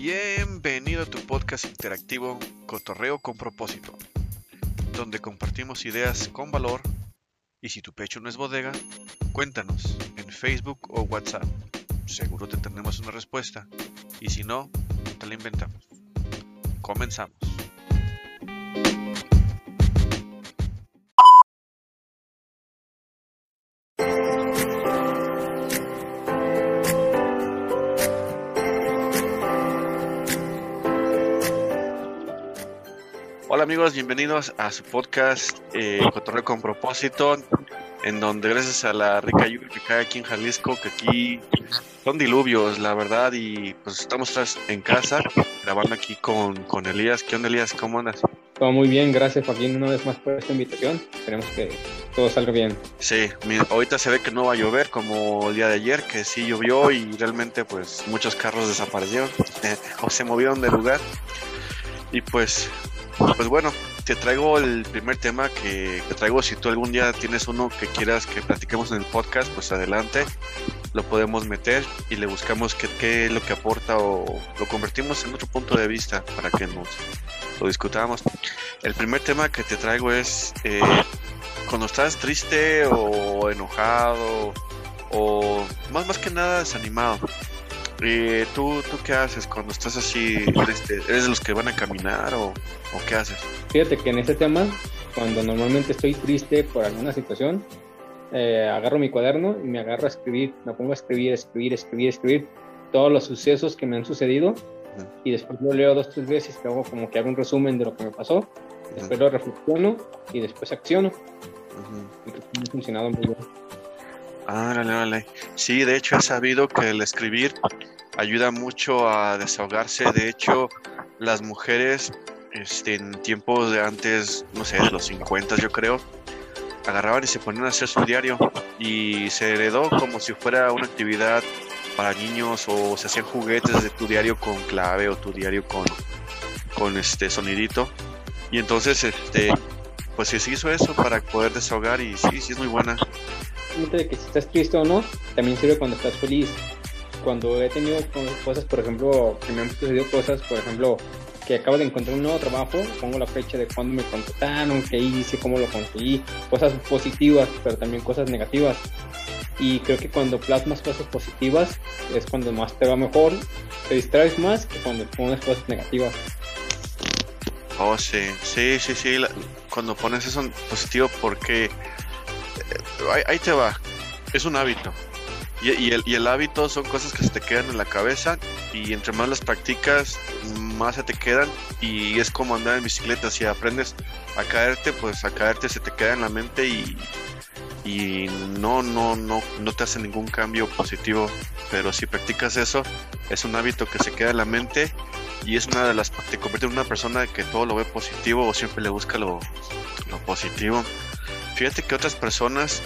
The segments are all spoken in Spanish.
Bienvenido a tu podcast interactivo Cotorreo con propósito, donde compartimos ideas con valor y si tu pecho no es bodega, cuéntanos en Facebook o WhatsApp. Seguro te tendremos una respuesta y si no, te la inventamos. Comenzamos. Hola amigos, bienvenidos a su podcast eh, Cotorreo con propósito, en donde gracias a la rica lluvia que cae aquí en Jalisco, que aquí son diluvios, la verdad, y pues estamos en casa grabando aquí con, con Elías. ¿Qué onda Elías? ¿Cómo andas? Todo muy bien, gracias Joaquín una vez más por esta invitación. Esperemos que todo salga bien. Sí, mira, ahorita se ve que no va a llover como el día de ayer, que sí llovió y realmente pues muchos carros desaparecieron o se movieron de lugar. Y pues pues bueno, te traigo el primer tema que, traigo. Si tú algún día tienes uno que quieras que platiquemos en el podcast, pues adelante, lo podemos meter y le buscamos qué, es lo que aporta o lo convertimos en otro punto de vista para que nos lo discutamos. El primer tema que te traigo es eh, cuando estás triste o enojado o más, más que nada desanimado eh, ¿tú, ¿Tú qué haces cuando estás así? ¿Eres de los que van a caminar o, o qué haces? Fíjate que en este tema, cuando normalmente estoy triste por alguna situación, eh, agarro mi cuaderno y me agarro a escribir, me pongo a escribir, escribir, escribir, escribir todos los sucesos que me han sucedido y después lo leo dos, tres veces, que hago como que hago un resumen de lo que me pasó, después lo reflexiono y después acciono. Y me ha funcionado muy bien. Árale, vale. Sí, de hecho he sabido que el escribir ayuda mucho a desahogarse. De hecho, las mujeres este, en tiempos de antes, no sé, de los 50 yo creo, agarraban y se ponían a hacer su diario y se heredó como si fuera una actividad para niños o se hacían juguetes de tu diario con clave o tu diario con, con este sonidito. Y entonces, este, pues se hizo eso para poder desahogar y sí, sí es muy buena de que si estás triste o no, también sirve cuando estás feliz. Cuando he tenido cosas, por ejemplo, que me han sucedido cosas, por ejemplo, que acabo de encontrar un nuevo trabajo, pongo la fecha de cuándo me contrataron, qué hice, cómo lo conseguí, cosas positivas, pero también cosas negativas. Y creo que cuando plasmas cosas positivas es cuando más te va mejor, te distraes más que cuando pones cosas negativas. Oh, sí, sí, sí, sí. cuando pones eso positivo, porque ahí, te va. Es un hábito. Y, el, hábito son cosas que se te quedan en la cabeza y entre más las practicas, más se te quedan y es como andar en bicicleta. Si aprendes a caerte, pues a caerte se te queda en la mente y, no, no, no, no te hace ningún cambio positivo. Pero si practicas eso, es un hábito que se queda en la mente y es una de las, te convierte en una persona que todo lo ve positivo o siempre le busca lo positivo. Fíjate que otras personas,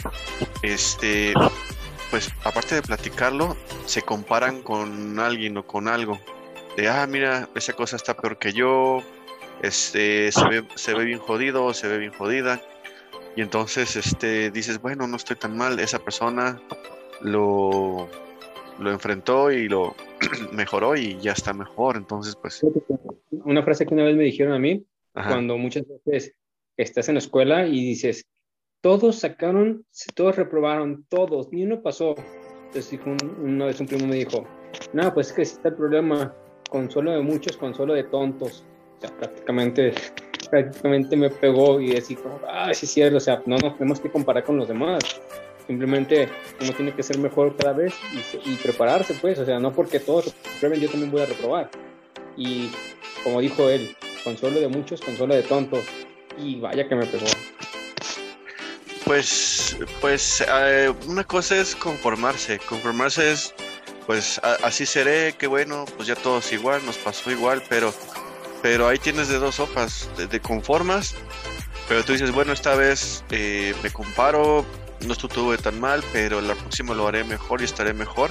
este, pues aparte de platicarlo, se comparan con alguien o con algo. De, ah, mira, esa cosa está peor que yo, este, se ve, se ve bien jodido, se ve bien jodida. Y entonces, este, dices, bueno, no estoy tan mal, esa persona lo, lo enfrentó y lo mejoró y ya está mejor. Entonces, pues... Una frase que una vez me dijeron a mí, cuando muchas veces estás en la escuela y dices, todos sacaron, todos reprobaron, todos, ni uno pasó. Entonces dijo una vez un primo me dijo, no, pues es que está el problema, consuelo de muchos, consuelo de tontos. O sea, prácticamente, prácticamente me pegó y decía, ah, sí cierto, o sea, no nos tenemos que comparar con los demás. Simplemente uno tiene que ser mejor cada vez y, y prepararse, pues, o sea, no porque todos reprueben, yo también voy a reprobar. Y como dijo él, consuelo de muchos, consuelo de tontos. Y vaya que me pegó. Pues, pues eh, una cosa es conformarse. Conformarse es, pues así seré, que bueno, pues ya todos igual, nos pasó igual, pero, pero ahí tienes de dos sopas, de, conformas, pero tú dices, bueno, esta vez eh, me comparo, no estuve tan mal, pero la próxima lo haré mejor y estaré mejor.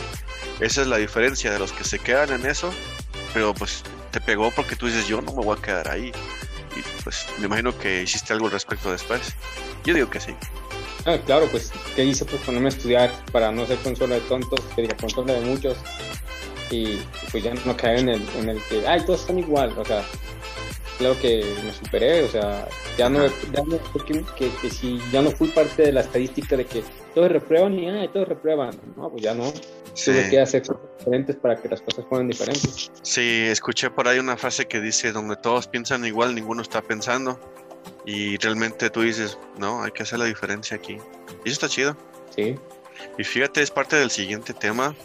Esa es la diferencia de los que se quedan en eso, pero pues te pegó porque tú dices, yo no me voy a quedar ahí. Y pues me imagino que hiciste algo al respecto después. Yo digo que sí. Ah, claro, pues, ¿qué hice? Pues ponerme a estudiar para no ser consola de tontos, que diga consola de muchos. y pues ya no caer en el, en el que, ay, todos están igual, o sea, claro que me superé, o sea, ya no, ya no que, que, si ya no fui parte de la estadística de que todos reprueban y ay, todos reprueban, no, pues ya no. Sí. Tuve que hacer cosas diferentes para que las cosas fueran diferentes. Sí, escuché por ahí una frase que dice, donde todos piensan igual, ninguno está pensando. Y realmente tú dices, no, hay que hacer la diferencia aquí. Y eso está chido. Sí. Y fíjate, es parte del siguiente tema.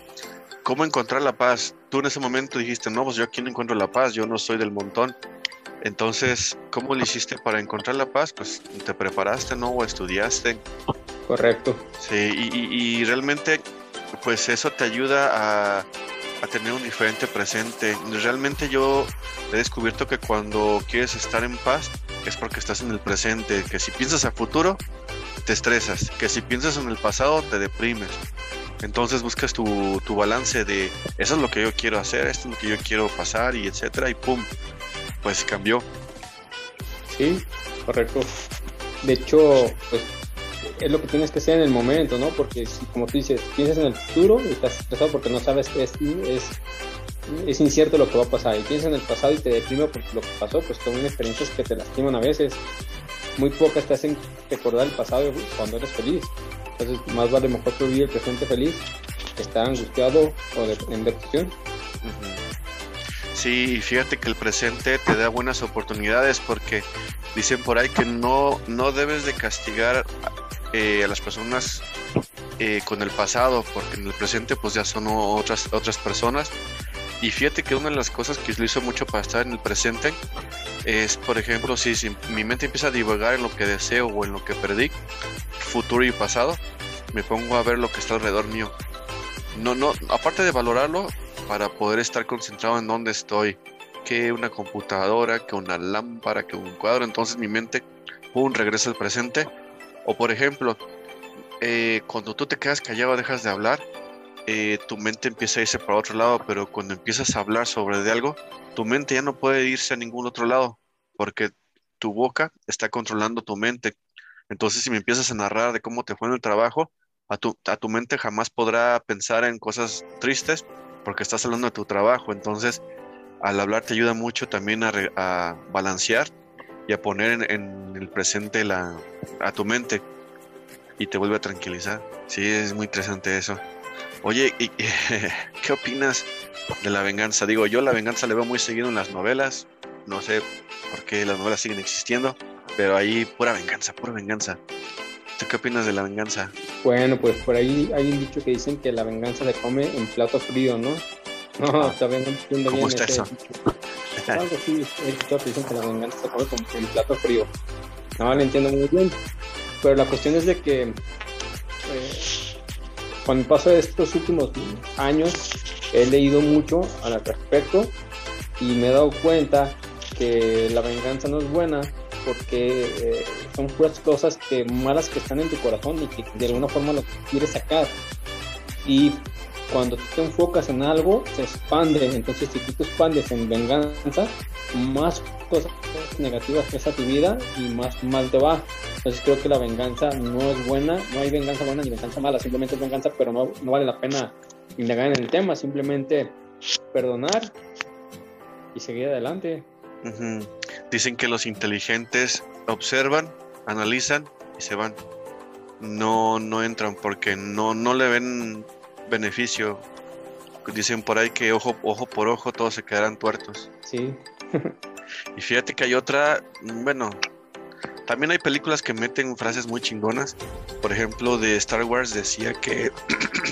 ¿Cómo encontrar la paz? Tú en ese momento dijiste, no, pues yo aquí no encuentro la paz, yo no soy del montón. Entonces, ¿cómo lo hiciste para encontrar la paz? Pues te preparaste, ¿no? O estudiaste. Correcto. Sí, y, realmente, pues eso te ayuda a, a, tener un diferente presente. Realmente yo he descubierto que cuando quieres estar en paz es porque estás en el presente, que si piensas a futuro, te estresas, que si piensas en el pasado, te deprimes. Entonces buscas tu, tu balance de eso es lo que yo quiero hacer, esto es lo que yo quiero pasar y etcétera, y pum, pues cambió. Sí, correcto. De hecho, pues es lo que tienes que hacer en el momento, ¿no? Porque si, como tú dices, piensas en el futuro y estás estresado porque no sabes es, es, es incierto lo que va a pasar. Y piensas en el pasado y te deprime porque lo que pasó, pues son experiencias que te lastiman a veces. Muy pocas te hacen recordar el pasado cuando eres feliz. Entonces, más vale mejor vivir el presente feliz que estar angustiado o en depresión. Sí, fíjate que el presente te da buenas oportunidades porque dicen por ahí que no, no debes de castigar eh, a las personas eh, con el pasado, porque en el presente pues ya son otras, otras personas. Y fíjate que una de las cosas que hizo mucho para estar en el presente es, por ejemplo, si, si mi mente empieza a divagar en lo que deseo o en lo que perdí, futuro y pasado, me pongo a ver lo que está alrededor mío. No, no, aparte de valorarlo, para poder estar concentrado en dónde estoy, que una computadora, que una lámpara, que un cuadro, entonces mi mente, un regresa al presente. O por ejemplo, eh, cuando tú te quedas callado, dejas de hablar, eh, tu mente empieza a irse para otro lado, pero cuando empiezas a hablar sobre de algo, tu mente ya no puede irse a ningún otro lado, porque tu boca está controlando tu mente. Entonces, si me empiezas a narrar de cómo te fue en el trabajo, a tu, a tu mente jamás podrá pensar en cosas tristes porque estás hablando de tu trabajo. Entonces, al hablar te ayuda mucho también a, balancear y a poner en, el presente la, a tu mente y te vuelve a tranquilizar. Sí, es muy interesante eso. Oye, ¿qué opinas de la venganza? Digo, yo la venganza le veo muy seguido en las novelas. No sé por qué las novelas siguen existiendo, pero ahí pura venganza, pura venganza. ¿Tú qué opinas de la venganza? Bueno, pues por ahí hay un dicho que dicen que la venganza le come en plato frío, ¿no? No, ah, todavía no entiendo ¿Cómo está eso? Algo así, que dicen que la venganza se come en plato frío. No, lo entiendo muy bien. Pero la cuestión es de que eh, cuando paso estos últimos años he leído mucho al respecto y me he dado cuenta que la venganza no es buena porque eh, son puras cosas que malas que están en tu corazón y que de alguna forma lo quieres sacar. Y cuando te enfocas en algo, se expande. Entonces, si tú te expandes en venganza, más cosas negativas que a tu vida y más mal te va. Entonces, creo que la venganza no es buena. No hay venganza buena ni venganza mala. Simplemente es venganza, pero no, no vale la pena indagar en el tema. Simplemente perdonar y seguir adelante. Dicen que los inteligentes observan, analizan y se van. No, no entran porque no, no le ven beneficio. Dicen por ahí que ojo, ojo por ojo todos se quedarán tuertos. Sí. y fíjate que hay otra, bueno, también hay películas que meten frases muy chingonas. Por ejemplo, de Star Wars decía que,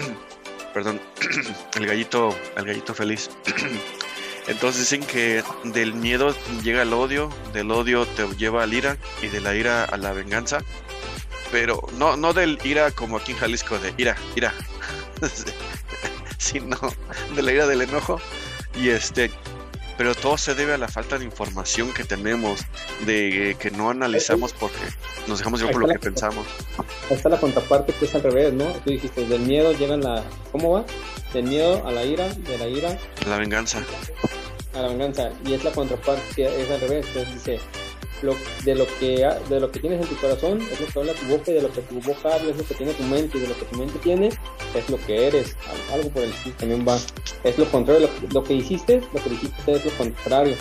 perdón, el gallito, el gallito feliz. Entonces dicen que del miedo llega el odio, del odio te lleva al ira y de la ira a la venganza. Pero no, no del ira como aquí en Jalisco, de ira, ira, sino de la ira del enojo. Y este, pero todo se debe a la falta de información que tenemos, de que no analizamos porque nos dejamos llevar por lo que pensamos. Ahí está la contraparte que es al revés, ¿no? Tú dijiste, del miedo llega la... ¿Cómo va? Del miedo a la ira, de la ira... A la venganza. A la venganza. Y es la contraparte que es al revés. Entonces dice, lo, de, lo que, de lo que tienes en tu corazón es lo que habla tu boca y de lo que tu boca habla es lo que tiene tu mente y de lo que tu mente tiene es lo que eres, algo por el estilo también va, es lo contrario, lo, que hiciste, lo que dijiste es lo contrario.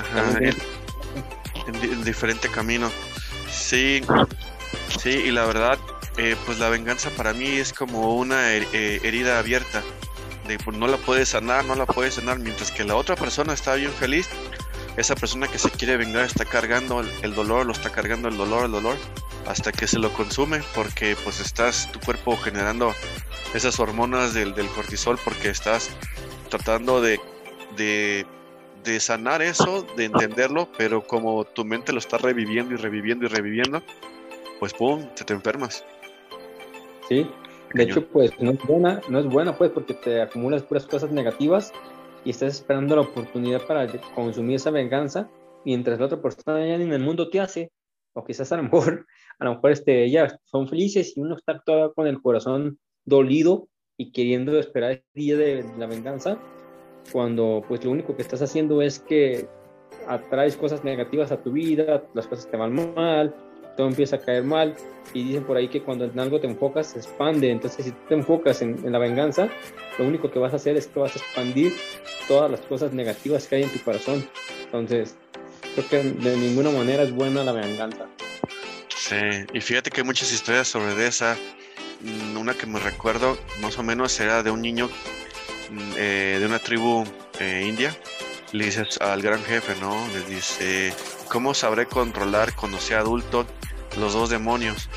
Ajá, en, diferente camino. Sí, sí, y la verdad, eh, pues la venganza para mí es como una eh, herida abierta, de pues, no la puedes sanar, no la puedes sanar, mientras que la otra persona está bien feliz, esa persona que se quiere vengar está cargando el, dolor, lo está cargando el dolor, el dolor, hasta que se lo consume, porque pues estás tu cuerpo generando esas hormonas del, cortisol, porque estás tratando de, de, de, sanar eso, de entenderlo, pero como tu mente lo está reviviendo y reviviendo y reviviendo, pues pum, te, te enfermas. Sí, de hecho, pues no es buena, no es buena, pues, porque te acumulas puras cosas negativas y estás esperando la oportunidad para consumir esa venganza, mientras la otra persona ya en el mundo te hace, o quizás a lo mejor, a lo mejor este, ellas son felices y uno está todo con el corazón dolido y queriendo esperar el día de la venganza, cuando pues lo único que estás haciendo es que atraes cosas negativas a tu vida, las cosas te van mal, todo empieza a caer mal y dicen por ahí que cuando en algo te enfocas se expande, entonces si te enfocas en, la venganza, lo único que vas a hacer es que vas a expandir todas las cosas negativas que hay en tu corazón. Entonces, creo que de ninguna manera es buena la venganza. Sí, y fíjate que hay muchas historias sobre esa. Mm, una que me recuerdo, más o menos, era de un niño mm, eh, de una tribu eh, india. Le dices al gran jefe, ¿no? Le dice, ¿cómo sabré controlar cuando sea adulto los dos demonios.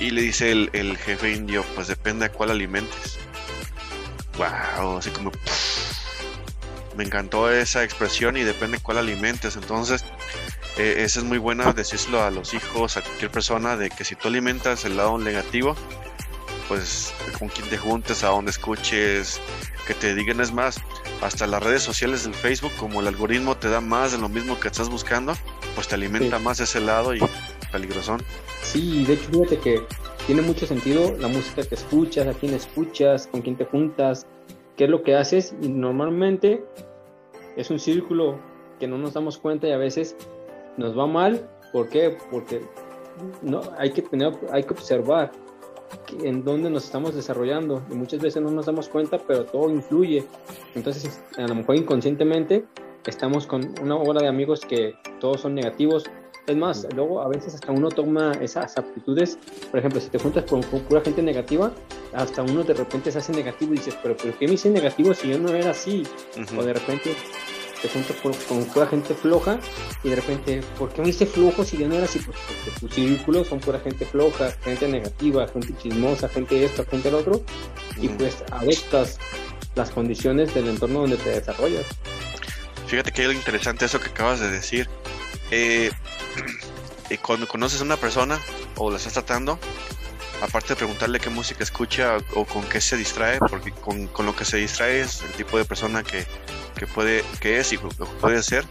Y le dice el, jefe indio, pues depende a cuál alimentes. Wow, así como... me encantó esa expresión y depende cuál alimentes. Entonces, eh, esa es muy buena decírselo a los hijos, a cualquier persona, de que si tú alimentas el lado negativo, pues con quien te juntes, a donde escuches, que te digan es más, hasta las redes sociales del Facebook, como el algoritmo te da más de lo mismo que estás buscando, pues te alimenta más ese lado y peligrosón. Sí, de hecho, fíjate que tiene mucho sentido la música que escuchas, a quién escuchas, con quién te juntas, qué es lo que haces y normalmente es un círculo que no nos damos cuenta y a veces nos va mal. ¿Por qué? Porque no, hay, que tener, hay que observar en dónde nos estamos desarrollando. Y muchas veces no nos damos cuenta, pero todo influye. Entonces, a lo mejor inconscientemente estamos con una hora de amigos que todos son negativos. Es más, luego a veces hasta uno toma esas aptitudes, por ejemplo, si te juntas con, pura gente negativa, hasta uno de repente se hace negativo y dices, pero ¿por qué me hice negativo si yo no era así? O de repente te juntas con, pura gente floja y de repente, ¿por qué me hice flojo si yo no era así? Pues porque tus círculos son pura gente floja, gente negativa, gente chismosa, gente esto, gente el otro, y pues adoptas las condiciones del entorno donde te desarrollas. Fíjate que es interesante eso que acabas de decir. Eh, cuando conoces a una persona o la estás tratando, aparte de preguntarle qué música escucha o con qué se distrae, porque con, lo que se distrae es el tipo de persona que, puede, que es y puede ser.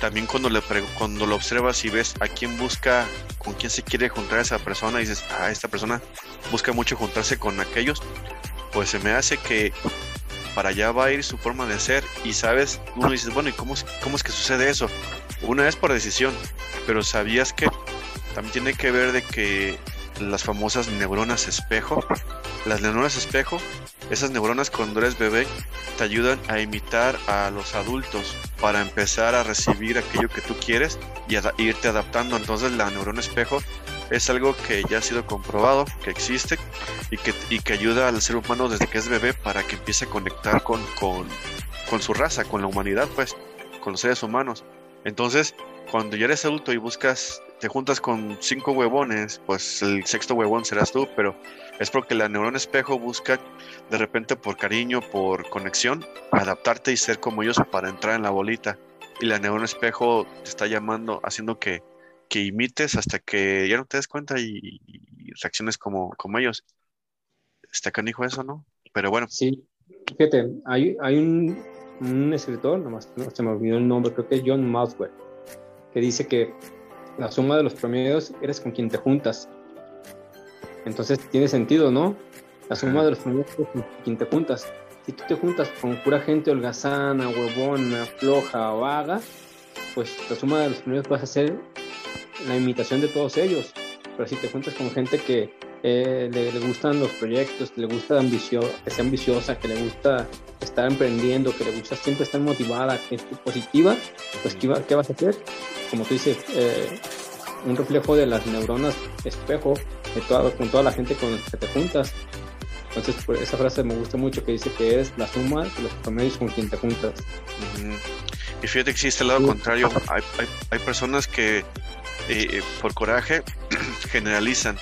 También cuando le cuando lo observas y ves a quién busca, con quién se quiere juntar esa persona, y dices, ah, esta persona busca mucho juntarse con aquellos, pues se me hace que para allá va a ir su forma de ser y sabes, uno dice, bueno, ¿y cómo, cómo es que sucede eso? Una es por decisión, pero ¿sabías que también tiene que ver de que las famosas neuronas espejo, las neuronas espejo, esas neuronas cuando eres bebé te ayudan a imitar a los adultos para empezar a recibir aquello que tú quieres y a irte adaptando. Entonces la neurona espejo es algo que ya ha sido comprobado, que existe y que, y que ayuda al ser humano desde que es bebé para que empiece a conectar con, con, con su raza, con la humanidad, pues, con los seres humanos. Entonces, cuando ya eres adulto y buscas, te juntas con cinco huevones, pues el sexto huevón serás tú, pero es porque la neurona espejo busca de repente por cariño, por conexión, adaptarte y ser como ellos para entrar en la bolita. Y la neurona espejo te está llamando, haciendo que, que imites hasta que ya no te des cuenta y, reacciones como, como ellos. Está canijo eso, ¿no? Pero bueno. Sí, fíjate, hay, hay un, un escritor, nomás no, se me olvidó el nombre, creo que es John Maswell, que dice que la suma de los promedios eres con quien te juntas. Entonces tiene sentido, ¿no? La suma de los promedios es con quien te juntas. Si tú te juntas con pura gente holgazana, huevona, floja, vaga, pues la suma de los promedios vas a ser la imitación de todos ellos. Pero si te juntas con gente que eh, le, gustan los proyectos, que le gusta ambicio, que sea ambiciosa, que le gusta estar emprendiendo, que le gusta siempre estar motivada, que es positiva, pues ¿qué, ¿qué, vas a hacer? Como tú dices, eh, un reflejo de las neuronas espejo de toda, con toda la gente con la que te juntas. Entonces, esa frase me gusta mucho que dice que eres la suma de los promedios con quien te juntas. Y fíjate que existe el lado contrario. Hay, hay, hay, personas que eh, por coraje generalizan.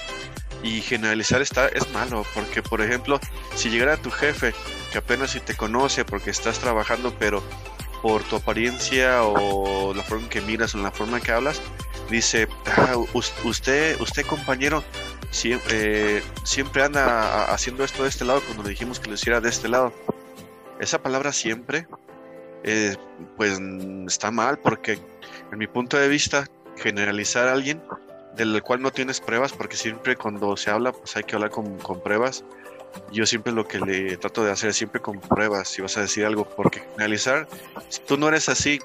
Y generalizar está es malo, porque por ejemplo, si llegara tu jefe, que apenas si te conoce porque estás trabajando, pero por tu apariencia o la forma en que miras o la forma en que hablas, dice, ah, usted, usted compañero, siempre, siempre anda haciendo esto de este lado cuando le dijimos que lo hiciera de este lado. Esa palabra siempre, eh, pues está mal porque en mi punto de vista, generalizar a alguien del cual no tienes pruebas, porque siempre cuando se habla, pues hay que hablar con, con pruebas. Yo siempre lo que le trato de hacer es siempre con pruebas, si vas a decir algo, porque generalizar, si tú no eres así,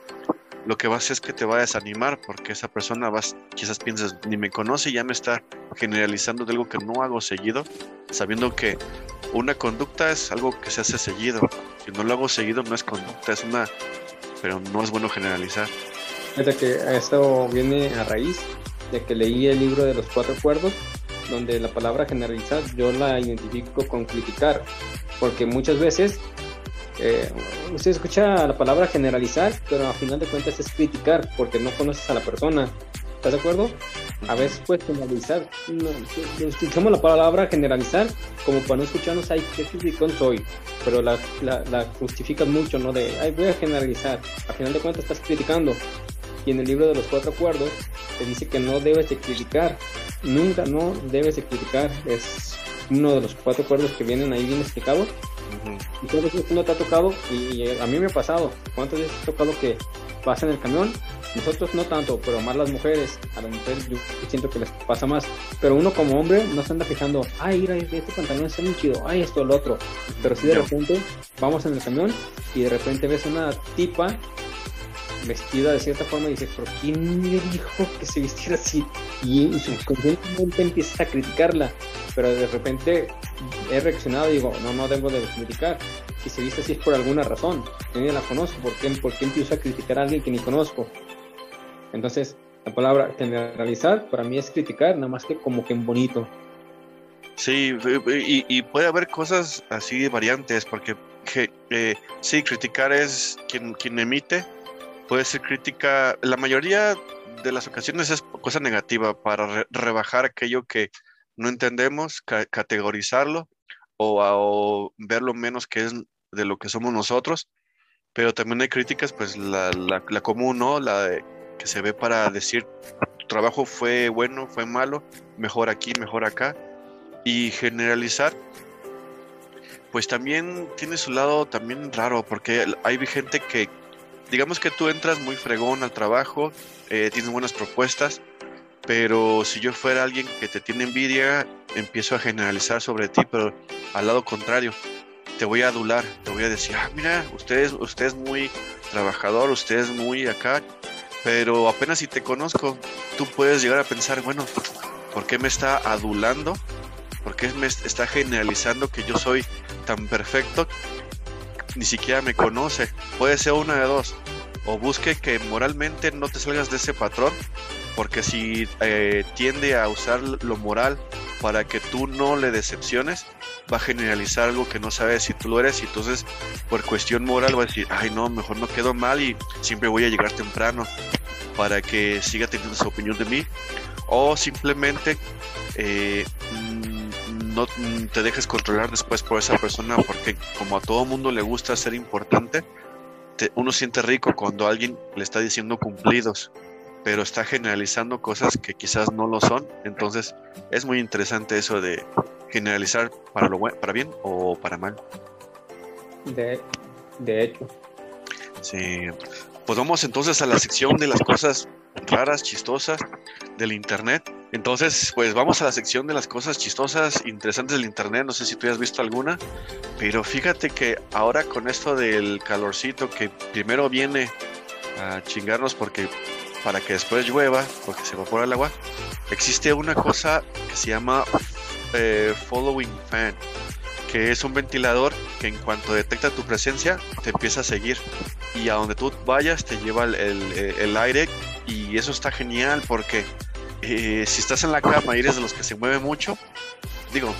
lo que va a hacer es que te va a desanimar porque esa persona vas, quizás piensas, ni me conoce ya me está generalizando de algo que no hago seguido, sabiendo que una conducta es algo que se hace seguido. Si no lo hago seguido no es conducta, es una, pero no es bueno generalizar. Que esto viene a raíz de que leí el libro de los cuatro acuerdos, donde la palabra generalizar yo la identifico con criticar, porque muchas veces eh, usted escucha la palabra generalizar, pero al final de cuentas es criticar porque no conoces a la persona. ¿Estás de acuerdo? A veces puedes generalizar. No, utilizamos la palabra generalizar como para no escucharnos, ay, qué criticón soy. Pero la, la, la justificas mucho, ¿no? De, ay, voy a generalizar. Al final de cuentas estás criticando. Y en el libro de los cuatro acuerdos te dice que no debes de criticar. Nunca no debes de criticar. Es uno de los cuatro acuerdos que vienen ahí bien explicados y creo que no te ha tocado, y, a mí me ha pasado, ¿cuántas veces ha tocado que vas en el camión? Nosotros no tanto, pero más las mujeres, a las mujeres yo siento que les pasa más, pero uno como hombre no se anda fijando, ay, mira, este pantalón está muy chido, ay, esto, lo otro, pero si de repente vamos en el camión y de repente ves una tipa vestida de cierta forma y dices, pero ¿quién le dijo que se vistiera así? Y, subconscientemente empiezas a criticarla, pero de repente he reaccionado y digo, no, no debo de criticar. Si se viste así es por alguna razón, yo ni la conozco, ¿por qué, ¿por qué empiezo a criticar a alguien que ni conozco? Entonces, la palabra generalizar para mí es criticar, nada más que como que en bonito. Sí, y, puede haber cosas así variantes, porque que, eh, sí, criticar es quien, quien emite, puede ser crítica, la mayoría de las ocasiones es cosa negativa para rebajar aquello que no entendemos, categorizarlo o, ver lo menos que es de lo que somos nosotros, pero también hay críticas, pues la, la, común, ¿no? La que se ve para decir, tu trabajo fue bueno, fue malo, mejor aquí, mejor acá, y generalizar, pues también tiene su lado también raro, porque hay gente que digamos que tú entras muy fregón al trabajo, eh, tienes buenas propuestas, pero si yo fuera alguien que te tiene envidia, empiezo a generalizar sobre ti, pero al lado contrario, te voy a adular, te voy a decir, ah, mira, usted usted es muy trabajador, usted es muy acá, pero apenas si te conozco, tú puedes llegar a pensar, bueno, ¿por qué me está adulando? ¿Por qué me está generalizando que yo soy tan perfecto ni siquiera me conoce. Puede ser una de dos. O busque que moralmente no te salgas de ese patrón, porque si eh, tiende a usar lo moral para que tú no le decepciones, va a generalizar algo que no sabe si tú lo eres y entonces por cuestión moral va a decir, ay no, mejor no quedo mal y siempre voy a llegar temprano para que siga teniendo su opinión de mí. O simplemente eh, no te dejes controlar después por esa persona porque como a todo mundo le gusta ser importante, uno siente rico cuando alguien le está diciendo cumplidos, pero está generalizando cosas que quizás no lo son. Entonces es muy interesante eso de generalizar para, lo para bien o para mal. De, de hecho. Sí. Pues vamos entonces a la sección de las cosas raras, chistosas del Internet. Entonces, pues vamos a la sección de las cosas chistosas, interesantes del internet. No sé si tú has visto alguna, pero fíjate que ahora con esto del calorcito que primero viene a chingarnos porque para que después llueva, porque se evapora el agua, existe una cosa que se llama eh, Following Fan, que es un ventilador que en cuanto detecta tu presencia te empieza a seguir y a donde tú vayas te lleva el, el, aire y eso está genial porque eh, si estás en la cama y eres de los que se mueve mucho, digo,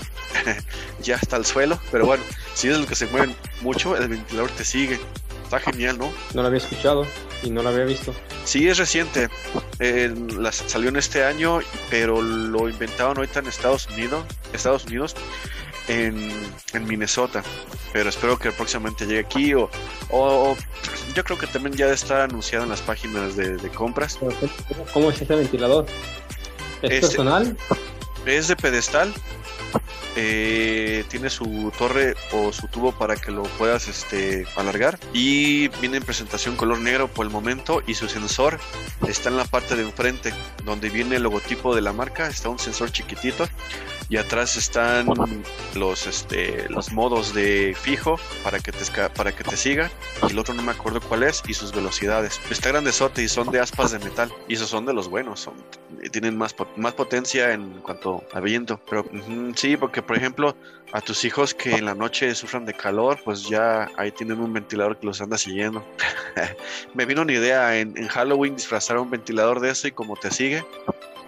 ya está el suelo, pero bueno, si eres de los que se mueven mucho, el ventilador te sigue. Está genial, ¿no? No lo había escuchado y no lo había visto. Sí, es reciente. salió en este año, pero lo inventaron ahorita en Estados Unidos. Estados Unidos en, Minnesota. Pero espero que próximamente llegue aquí o, o, yo creo que también ya está anunciado en las páginas de, compras. ¿Cómo es ese ventilador? ¿Es este, personal? Es de pedestal eh, tiene su torre o su tubo para que lo puedas este, alargar y viene en presentación color negro por el momento y su sensor está en la parte de enfrente donde viene el logotipo de la marca está un sensor chiquitito y atrás están los este los modos de fijo para que te para que te siga y el otro no me acuerdo cuál es y sus velocidades. Está grandezote y son de aspas de metal y esos son de los buenos son tienen más más potencia en cuanto a viento. Pero sí porque por ejemplo a tus hijos que en la noche sufran de calor pues ya ahí tienen un ventilador que los anda siguiendo. Me vino una idea en, en Halloween disfrazar un ventilador de eso y como te sigue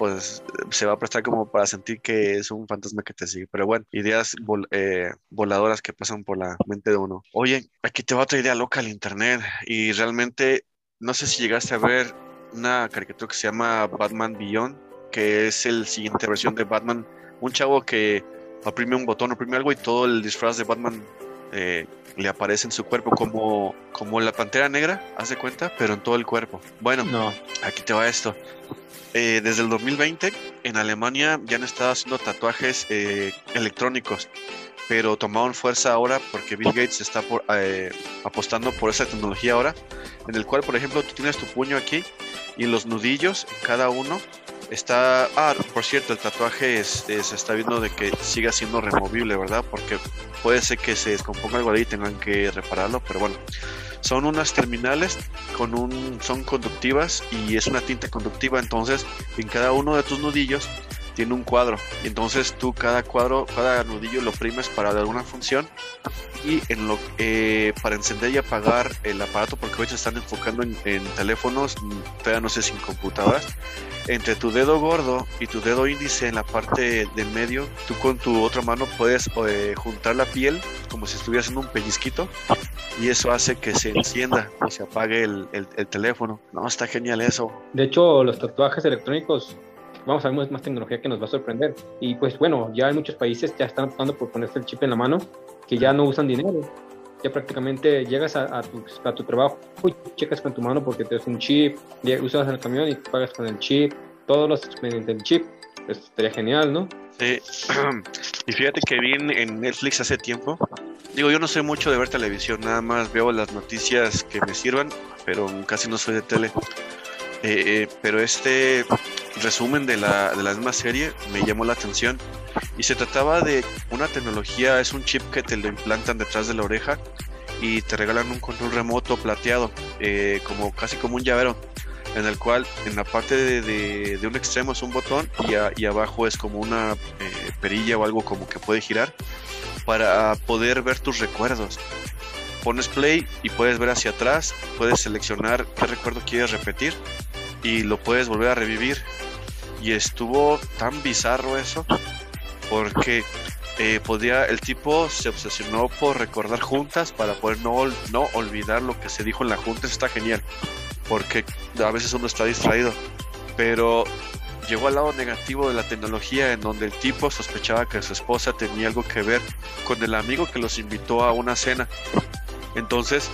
pues se va a prestar como para sentir que es un fantasma que te sigue. Pero bueno, ideas eh, voladoras que pasan por la mente de uno. Oye, aquí te va otra idea loca al internet y realmente no sé si llegaste a ver una caricatura que se llama Batman Beyond, que es el siguiente versión de Batman. Un chavo que oprime un botón, oprime algo y todo el disfraz de Batman eh, le aparece en su cuerpo como, como la pantera negra, hace cuenta, pero en todo el cuerpo. Bueno, no. aquí te va esto. Eh, desde el 2020 en Alemania ya han estado haciendo tatuajes eh, electrónicos, pero tomaron fuerza ahora porque Bill Gates está eh, apostando por esa tecnología ahora, en el cual, por ejemplo, tú tienes tu puño aquí y los nudillos, cada uno, está... Ah, por cierto, el tatuaje se está viendo de que siga siendo removible, ¿verdad? Porque puede ser que se descomponga algo ahí y tengan que repararlo, pero bueno. Son unas terminales con un, son conductivas y es una tinta conductiva, entonces en cada uno de tus nudillos tiene un cuadro. Y entonces tú cada cuadro, cada nudillo lo primes para alguna función y en lo eh, para encender y apagar el aparato, porque hoy se están enfocando en, teléfonos, todavía no sé si en computadoras. Entre tu dedo gordo y tu dedo índice en la parte del medio, tú con tu otra mano puedes eh, juntar la piel como si estuvieras haciendo un pellizquito y eso hace que se encienda y se apague el, el teléfono. No, está genial eso. De hecho, los tatuajes electrónicos vamos a ver más tecnología que nos va a sorprender. Y pues bueno, ya en muchos países ya están optando por ponerse el chip en la mano, que ya no usan dinero. Ya prácticamente llegas a, tu, a tu, trabajo y checas con tu mano porque tienes un chip, usas el camión y pagas con el chip, todos los mediante el chip. Pues estaría genial, ¿no? Sí. Y fíjate que vi en Netflix hace tiempo. Digo, yo no soy mucho de ver televisión, nada más veo las noticias que me sirvan, pero casi no soy de tele. Eh, pero este resumen de la, de la misma serie me llamó la atención y se trataba de una tecnología, es un chip que te lo implantan detrás de la oreja y te regalan un control remoto plateado, eh, como casi como un llavero, en el cual en la parte de, de, un extremo es un botón y, y abajo es como una eh, perilla o algo como que puede girar para poder ver tus recuerdos. Pones play y puedes ver hacia atrás, puedes seleccionar qué recuerdo quieres repetir y lo puedes volver a revivir. Y estuvo tan bizarro eso, porque eh, podía, el tipo se obsesionó por recordar juntas para poder no, no olvidar lo que se dijo en la junta. Eso está genial, porque a veces uno está distraído, pero llegó al lado negativo de la tecnología en donde el tipo sospechaba que su esposa tenía algo que ver con el amigo que los invitó a una cena. Entonces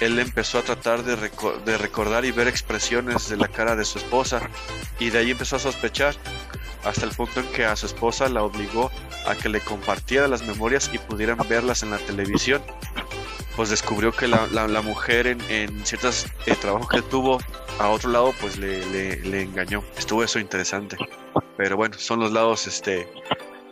él empezó a tratar de, de, recordar y ver expresiones de la cara de su esposa y de ahí empezó a sospechar hasta el punto en que a su esposa la obligó a que le compartiera las memorias y pudieran verlas en la televisión. Pues descubrió que la, la, mujer en, en ciertos eh, trabajos que tuvo a otro lado pues le, le, le engañó. Estuvo eso interesante. Pero bueno, son los lados este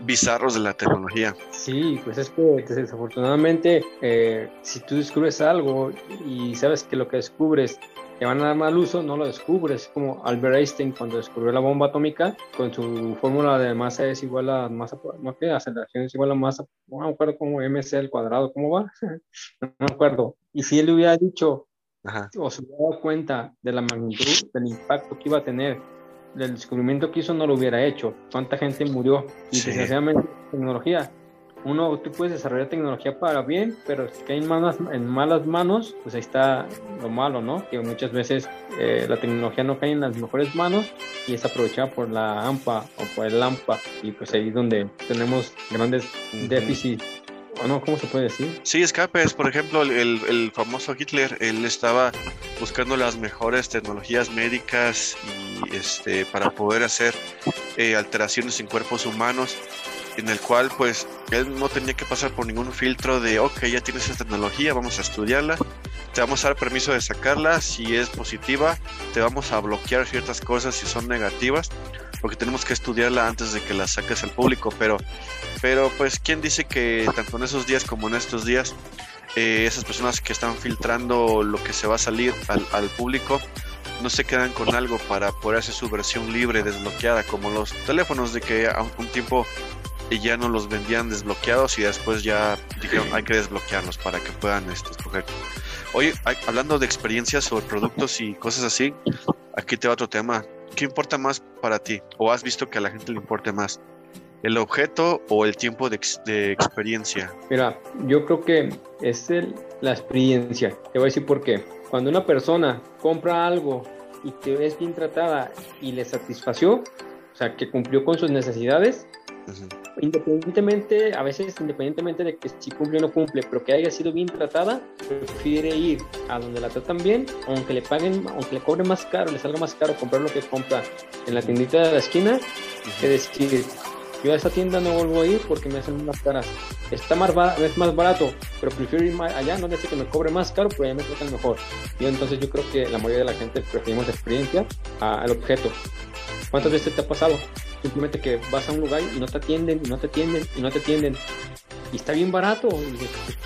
bizarros de la tecnología. Sí, pues es que desafortunadamente eh, si tú descubres algo y sabes que lo que descubres le van a dar mal uso, no lo descubres. Como Albert Einstein cuando descubrió la bomba atómica, con su fórmula de masa es igual a masa, no que aceleración es igual a masa, no me acuerdo cómo mc al cuadrado, ¿cómo va? no me acuerdo. Y si él le hubiera dicho, o se hubiera dado cuenta de la magnitud, del impacto que iba a tener, del descubrimiento que hizo, no lo hubiera hecho. ¿Cuánta gente murió? Y desgraciadamente, tecnología uno, tú puedes desarrollar tecnología para bien, pero si cae en, malas, en malas manos, pues ahí está lo malo, ¿no? Que muchas veces eh, la tecnología no cae en las mejores manos y es aprovechada por la AMPA o por el AMPA y pues ahí es donde tenemos grandes déficits no, ¿cómo se puede decir? Sí, escapes. Por ejemplo, el, el, famoso Hitler, él estaba buscando las mejores tecnologías médicas y este para poder hacer eh, alteraciones en cuerpos humanos en el cual pues él no tenía que pasar por ningún filtro de, ok, ya tienes esta tecnología, vamos a estudiarla, te vamos a dar permiso de sacarla, si es positiva, te vamos a bloquear ciertas cosas si son negativas, porque tenemos que estudiarla antes de que la saques al público, pero, pero pues, ¿quién dice que tanto en esos días como en estos días, eh, esas personas que están filtrando lo que se va a salir al, al público, no se quedan con algo para poder hacer su versión libre, desbloqueada, como los teléfonos de que a un tiempo y ya no los vendían desbloqueados y después ya dijeron hay que desbloquearlos para que puedan este, escoger. Oye, hablando de experiencias sobre productos y cosas así, aquí te va otro tema. ¿Qué importa más para ti? ¿O has visto que a la gente le importe más? ¿El objeto o el tiempo de, experiencia? Mira, yo creo que es el, la experiencia. Te voy a decir por qué. Cuando una persona compra algo y te ves bien tratada y le satisfació, o sea, que cumplió con sus necesidades, Independientemente, a veces independientemente de que si cumple o no cumple, pero que haya sido bien tratada, prefiere ir a donde la tratan bien, aunque le paguen, aunque le cobren más caro, le salga más caro comprar lo que compra en la tiendita de la esquina, que decir, yo a esa tienda no vuelvo a ir porque me hacen más caras. Está más, es más barato, pero prefiero ir allá, no decir que me cobre más caro, pero allá me tratan mejor. Y entonces yo creo que la mayoría de la gente preferimos experiencia al objeto. ¿Cuántas veces te ha pasado? Simplemente que vas a un lugar y no te atienden, y no te atienden, y no te atienden. Y está bien barato,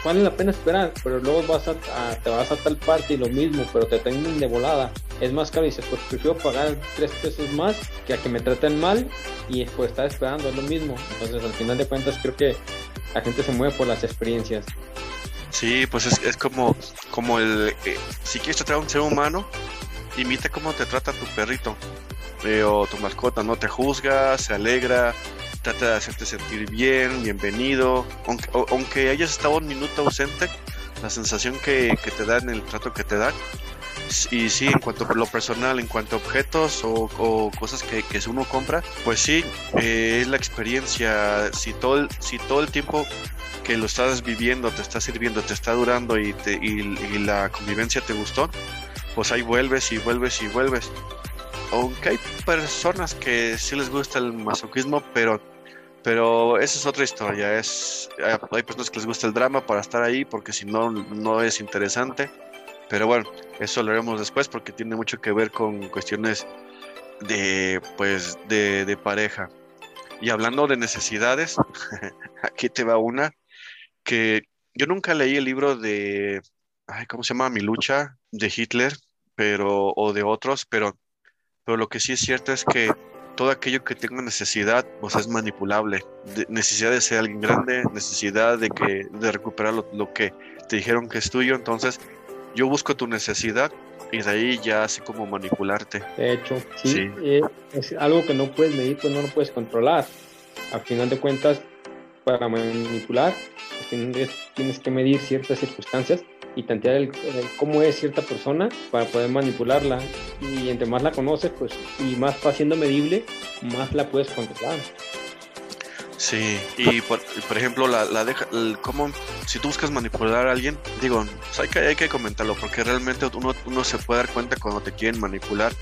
vale la pena esperar, pero luego vas a, te vas a tal parte y lo mismo, pero te atienden de volada. Es más caro y dices, pues prefiero pagar tres pesos más que a que me traten mal y pues estar esperando, es lo mismo. Entonces al final de cuentas creo que la gente se mueve por las experiencias. Sí, pues es, es como, como el, eh, si quieres tratar a un ser humano, imita cómo te trata tu perrito o tu mascota no te juzga, se alegra, trata de hacerte sentir bien, bienvenido, aunque, aunque hayas estado un minuto ausente, la sensación que, te da en el trato que te da. Y sí, en cuanto a lo personal, en cuanto a objetos o, cosas que, que, uno compra, pues sí, eh, es la experiencia. Si todo, el, si todo el tiempo que lo estás viviendo te está sirviendo, te está durando y, te, y la convivencia te gustó, pues ahí vuelves y vuelves y vuelves aunque hay personas que sí les gusta el masoquismo, pero pero esa es otra historia. Es hay personas que les gusta el drama para estar ahí, porque si no no es interesante. Pero bueno, eso lo haremos después porque tiene mucho que ver con cuestiones de pues de, de pareja. Y hablando de necesidades, aquí te va una que yo nunca leí el libro de ay, ¿cómo se llama? Mi lucha de Hitler, pero o de otros, pero pero lo que sí es cierto es que todo aquello que tenga necesidad, pues es manipulable. necesidad de ser alguien grande, necesidad de que de recuperar lo, que te dijeron que es tuyo. Entonces, yo busco tu necesidad y de ahí ya así como manipularte. De hecho, sí, eh, es algo que no puedes medir, pues no lo puedes controlar. Al final de cuentas, para manipular, tienes que medir ciertas circunstancias y tantear el, cómo es cierta persona para poder manipularla. Y entre más la conoces, pues, y más va siendo medible, más la puedes controlar. Sí, y por, ejemplo, la, la deja, cómo, si tú buscas manipular a alguien, digo, pues hay, que, hay que comentarlo, porque realmente uno, uno se puede dar cuenta cuando te quieren manipular.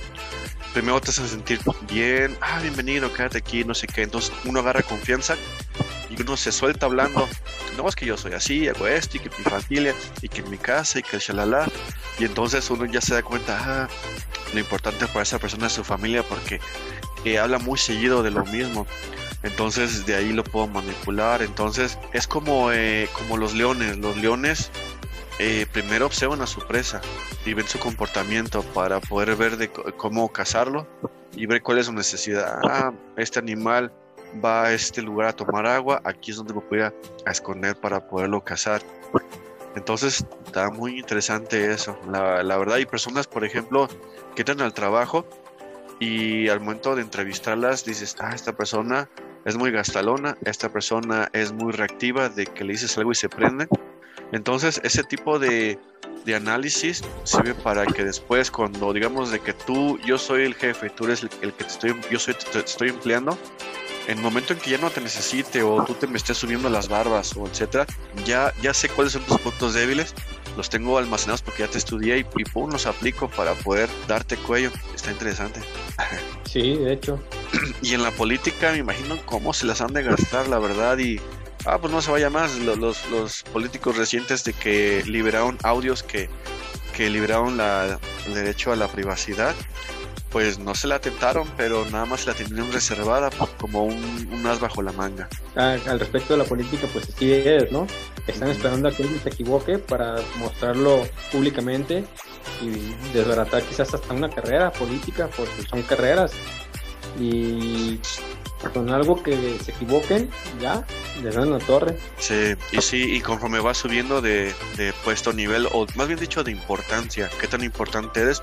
Primero te hacen sentir bien, ah, bienvenido, quédate aquí, no sé qué. Entonces uno agarra confianza y uno se suelta hablando, no, es que yo soy así, hago esto, y que mi familia, y que mi casa, y que shalala. Y entonces uno ya se da cuenta, ah, lo importante para esa persona es su familia, porque eh, habla muy seguido de lo mismo. Entonces de ahí lo puedo manipular. Entonces es como, eh, como los leones. Los leones eh, primero observan a su presa y ven su comportamiento para poder ver de cómo cazarlo y ver cuál es su necesidad. Ah, este animal va a este lugar a tomar agua, aquí es donde me voy a, esconder para poderlo cazar. Entonces está muy interesante eso. La, verdad, hay personas, por ejemplo, que entran al trabajo y al momento de entrevistarlas dices, ah, esta persona es muy gastalona, esta persona es muy reactiva de que le dices algo y se prende. Entonces, ese tipo de, de análisis sirve para que después, cuando digamos de que tú, yo soy el jefe, tú eres el, que te estoy, yo soy, te estoy empleando, en el momento en que ya no te necesite o tú te me estés subiendo las barbas o etcétera, ya, ya sé cuáles son tus puntos débiles, los tengo almacenados porque ya te estudié y, y pum, los aplico para poder darte cuello. Está interesante. Sí, de hecho. Y en la política me imagino cómo se las han de gastar, la verdad, y... Ah, pues no se vaya más, los, los, políticos recientes de que liberaron audios que, que liberaron la, el derecho a la privacidad pues no se la atentaron, pero nada más la tenían reservada como un, as bajo la manga. Ah, al respecto de la política, pues así es, ¿no? Están esperando a que alguien se equivoque para mostrarlo públicamente y desbaratar quizás hasta una carrera política, porque son carreras. Y con algo que se equivoquen, ya, les dan la torre. Sí, y sí, y conforme va subiendo de, de puesto nivel, o más bien dicho de importancia, qué tan importante eres,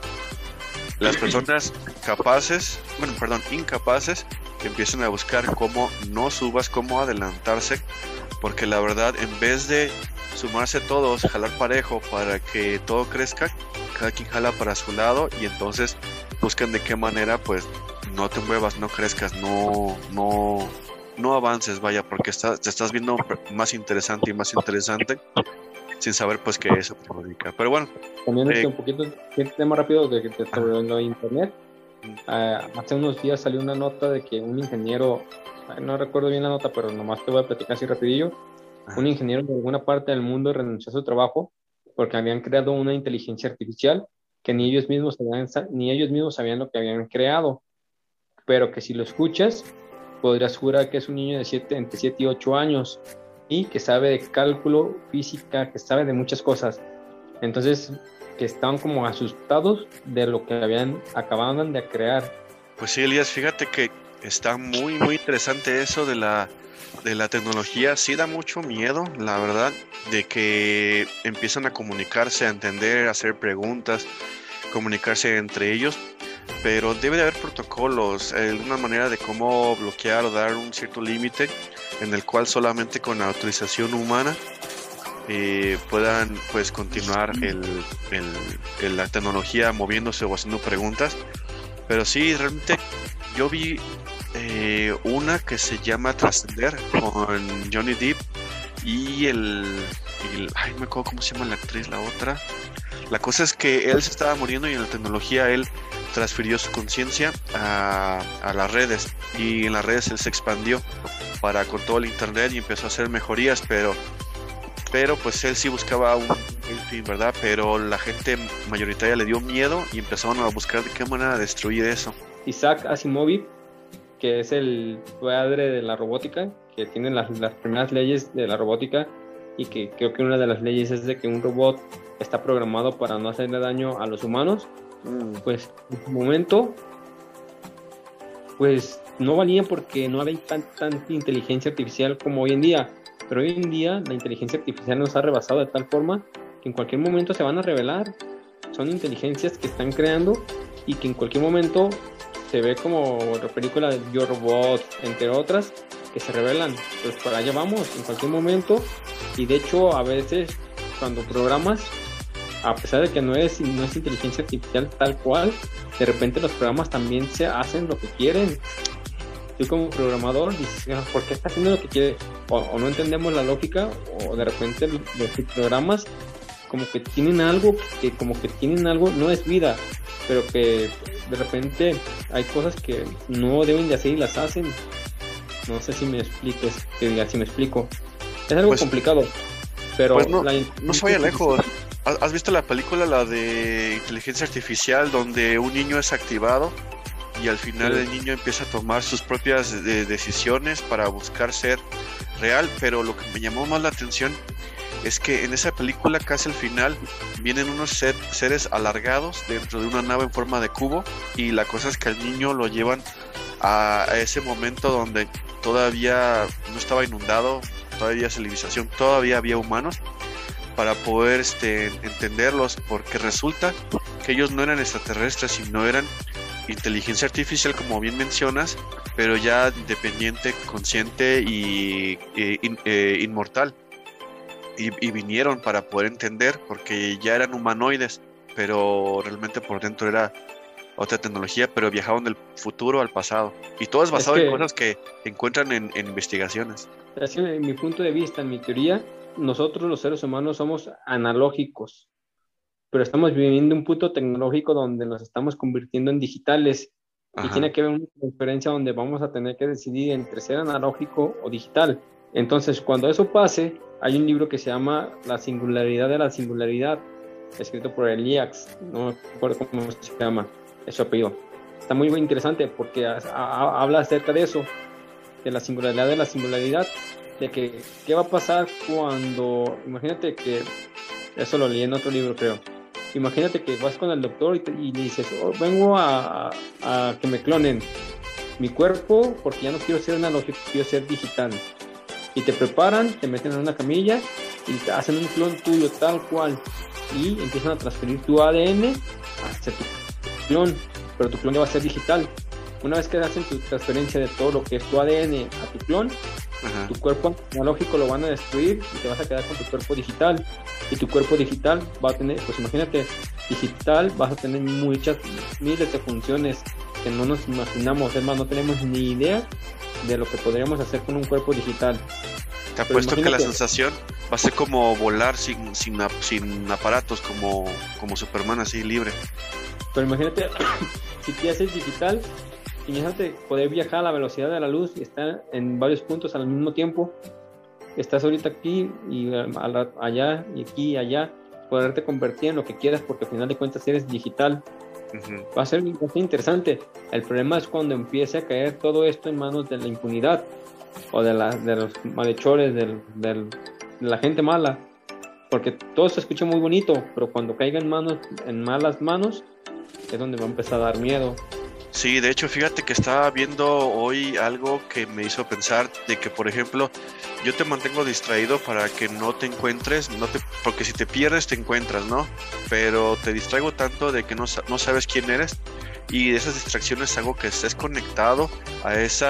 las personas capaces, bueno, perdón, incapaces, que empiecen a buscar cómo no subas, cómo adelantarse, porque la verdad, en vez de sumarse todos, jalar parejo para que todo crezca, cada quien jala para su lado y entonces buscan de qué manera, pues, no te muevas, no crezcas, no, no, no avances, vaya, porque estás, te estás viendo más interesante y más interesante sin saber pues que eso perjudica. Pero bueno. También eh, un poquito, un tema rápido de, de sobre lo de internet. Ah, hace unos días salió una nota de que un ingeniero, no recuerdo bien la nota, pero nomás te voy a platicar así rapidillo. Un ingeniero de alguna parte del mundo renunció a su trabajo porque habían creado una inteligencia artificial que ni ellos mismos sabían, ni ellos mismos sabían lo que habían creado, pero que si lo escuchas podrías jurar que es un niño de siete, entre 7 y 8 años y que sabe de cálculo, física, que sabe de muchas cosas. Entonces, que estaban como asustados de lo que habían acababan de crear. Pues sí, Elías, fíjate que está muy, muy interesante eso de la, de la tecnología. Sí da mucho miedo, la verdad, de que empiezan a comunicarse, a entender, a hacer preguntas, comunicarse entre ellos. Pero debe de haber protocolos, alguna manera de cómo bloquear o dar un cierto límite en el cual solamente con la autorización humana eh, puedan pues continuar el, el, la tecnología moviéndose o haciendo preguntas. Pero sí, realmente yo vi eh, una que se llama Trascender con Johnny Depp y el, Ay, me acuerdo cómo se llama la actriz, la otra. La cosa es que él se estaba muriendo y en la tecnología él transfirió su conciencia a, las redes y en las redes él se expandió para con todo el internet y empezó a hacer mejorías, pero pero pues él sí buscaba un, fin, ¿verdad? Pero la gente mayoritaria le dio miedo y empezaron a buscar de qué manera destruir eso. Isaac Asimov, que es el padre de la robótica, que tiene las, las primeras leyes de la robótica y que creo que una de las leyes es de que un robot está programado para no hacerle daño a los humanos, mm. pues en su momento, pues no valía porque no había tanta inteligencia artificial como hoy en día. Pero hoy en día la inteligencia artificial nos ha rebasado de tal forma que en cualquier momento se van a revelar. Son inteligencias que están creando y que en cualquier momento se ve como la película de Yo Robot, entre otras, que se revelan. Pues para allá vamos, en cualquier momento. Y de hecho, a veces cuando programas, a pesar de que no es, no es inteligencia artificial tal cual, de repente los programas también se hacen lo que quieren tú como programador dices, ah, ¿por qué está haciendo lo que quiere? O, no entendemos la lógica, o de repente los programas como que tienen algo, que como que tienen algo, no es vida, pero que de repente hay cosas que no deben de hacer y las hacen. No sé si me expliques, si me explico. Es algo pues, complicado, pero pues no, no se vaya lejos. ¿Has visto la película, la de inteligencia artificial, donde un niño es activado y al final el niño empieza a tomar sus propias decisiones para buscar ser real, pero lo que me llamó más la atención es que en esa película casi al final vienen unos seres alargados dentro de una nave en forma de cubo y la cosa es que al niño lo llevan a, ese momento donde todavía no estaba inundado, todavía civilización, todavía había humanos para poder este, entenderlos porque resulta que ellos no eran extraterrestres sino eran inteligencia artificial como bien mencionas pero ya independiente consciente y, eh, inmortal y, vinieron para poder entender porque ya eran humanoides, pero realmente por dentro era otra tecnología, pero viajaban del futuro al pasado. Y todo es basado en cosas que encuentran en, investigaciones. Así, en mi punto de vista, en mi teoría, nosotros los seres humanos somos analógicos, pero estamos viviendo un punto tecnológico donde nos estamos convirtiendo en digitales. Y tiene que haber una diferencia donde vamos a tener que decidir entre ser analógico o digital. Entonces, cuando eso pase, hay un libro que se llama La singularidad de la singularidad, escrito por Eliax, no recuerdo cómo se llama, es su apellido. Está muy, muy interesante porque habla acerca de eso, de la singularidad de la singularidad, de que qué va a pasar cuando, imagínate que, eso lo leí en otro libro creo, imagínate que vas con el doctor y, le dices, oh, vengo a, a, que me clonen mi cuerpo porque ya no quiero ser analógico, quiero ser digital y te preparan, te meten en una camilla y te hacen un clon tuyo tal cual. Y empiezan a transferir tu ADN hacia tu clon, pero tu clon ya va a ser digital. Una vez que hacen tu transferencia de todo lo que es tu ADN a tu clon, tu cuerpo analógico lo van a destruir y te vas a quedar con tu cuerpo digital. Y tu cuerpo digital va a tener, pues imagínate, digital vas a tener muchas, miles de funciones que no nos imaginamos, es más, no tenemos ni idea de lo que podríamos hacer con un cuerpo digital. Te apuesto que la sensación va a ser como volar sin, sin, sin aparatos, como, como Superman así libre. Pero imagínate, si te haces digital, imagínate poder viajar a la velocidad de la luz y estar en varios puntos al mismo tiempo. Estás ahorita aquí y allá y aquí y allá, poderte convertir en lo que quieras porque al final de cuentas eres digital. Va a ser muy interesante. El problema es cuando empiece a caer todo esto en manos de la impunidad o de, la, de los malhechores, del, de la gente mala. Porque todo se escucha muy bonito, pero cuando caiga en, manos, en malas manos es donde va a empezar a dar miedo. Sí, de hecho, fíjate que estaba viendo hoy algo que me hizo pensar de que, por ejemplo, yo te mantengo distraído para que no te encuentres, no te, porque si te pierdes te encuentras, ¿no? Pero te distraigo tanto de que no, no sabes quién eres y esas distracciones hago que estés conectado a ese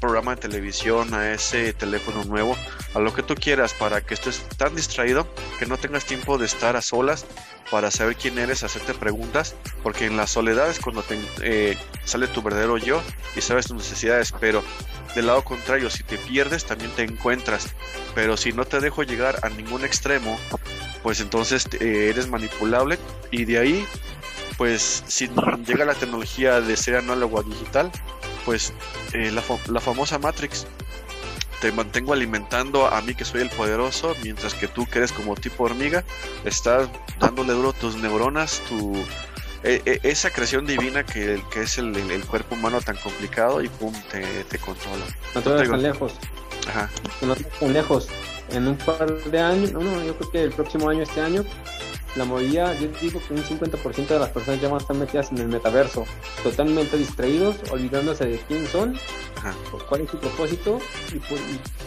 programa de televisión, a ese teléfono nuevo, a lo que tú quieras para que estés tan distraído que no tengas tiempo de estar a solas para saber quién eres, hacerte preguntas, porque en la soledad es cuando te, eh, sale tu verdadero yo y sabes tus necesidades, pero del lado contrario, si te pierdes también te encuentras, pero si no te dejo llegar a ningún extremo, pues entonces eh, eres manipulable y de ahí pues si llega la tecnología de ser análogo a digital, pues eh, la, la, famosa Matrix, te mantengo alimentando a mí que soy el poderoso, mientras que tú que eres como tipo hormiga, estás dándole duro tus neuronas, tu e, e, esa creación divina que, que es el, el, cuerpo humano tan complicado y pum, te, te controla. No te vayas tan lejos. Ajá. No te tan lejos. En un par de años, no, no, yo creo que el próximo año, este año, la mayoría, yo digo que un 50% de las personas ya van a estar metidas en el metaverso, totalmente distraídos, olvidándose de quién son, cuál es su propósito y,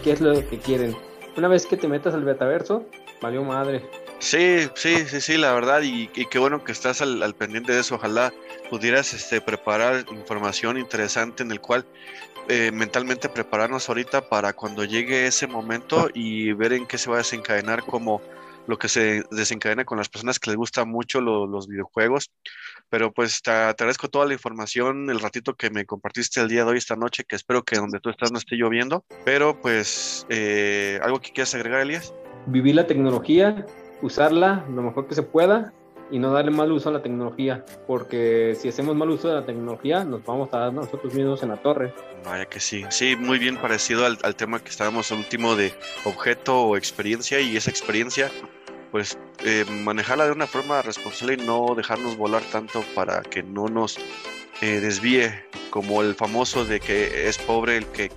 qué es lo que quieren. Una vez que te metas al metaverso, valió madre. Sí, sí, sí, sí, la verdad, y, qué bueno que estás al, pendiente de eso. Ojalá pudieras este, preparar información interesante en el cual eh, mentalmente prepararnos ahorita para cuando llegue ese momento y ver en qué se va a desencadenar como lo que se desencadena con las personas que les gustan mucho los videojuegos. Pero pues te, agradezco toda la información, el ratito que me compartiste el día de hoy, esta noche, que espero que donde tú estás no esté lloviendo. Pero pues, eh, ¿algo que quieras agregar, Elías? Vivir la tecnología, usarla lo mejor que se pueda y no darle mal uso a la tecnología, porque si hacemos mal uso de la tecnología, nos vamos a dar nosotros mismos en la torre. Vaya que sí, sí, muy bien parecido al, al tema que estábamos el último de objeto o experiencia, y esa experiencia pues eh, manejarla de una forma responsable y no dejarnos volar tanto para que no nos eh, desvíe como el famoso de que es pobre el que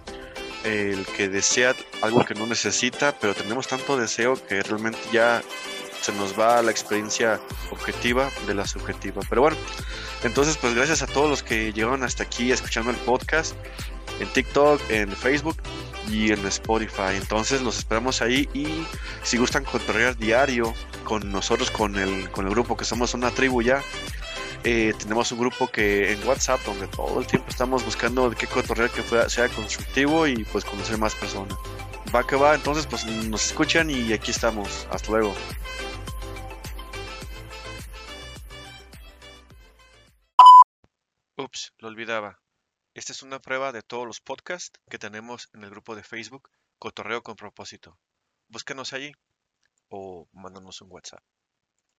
el que desea algo que no necesita, pero tenemos tanto deseo que realmente ya se nos va la experiencia objetiva de la subjetiva. Pero bueno, entonces pues gracias a todos los que llegaron hasta aquí escuchando el podcast en TikTok, en Facebook y en Spotify. Entonces los esperamos ahí y si gustan cotorrear diario con nosotros, con el, con el grupo que somos una tribu ya, eh, tenemos un grupo que en WhatsApp donde todo el tiempo estamos buscando qué cotorrear que sea constructivo y pues conocer más personas. Va que va, entonces pues nos escuchan y aquí estamos. Hasta luego. Ups, lo olvidaba. Esta es una prueba de todos los podcasts que tenemos en el grupo de Facebook Cotorreo con propósito. Búscanos allí o mándanos un WhatsApp.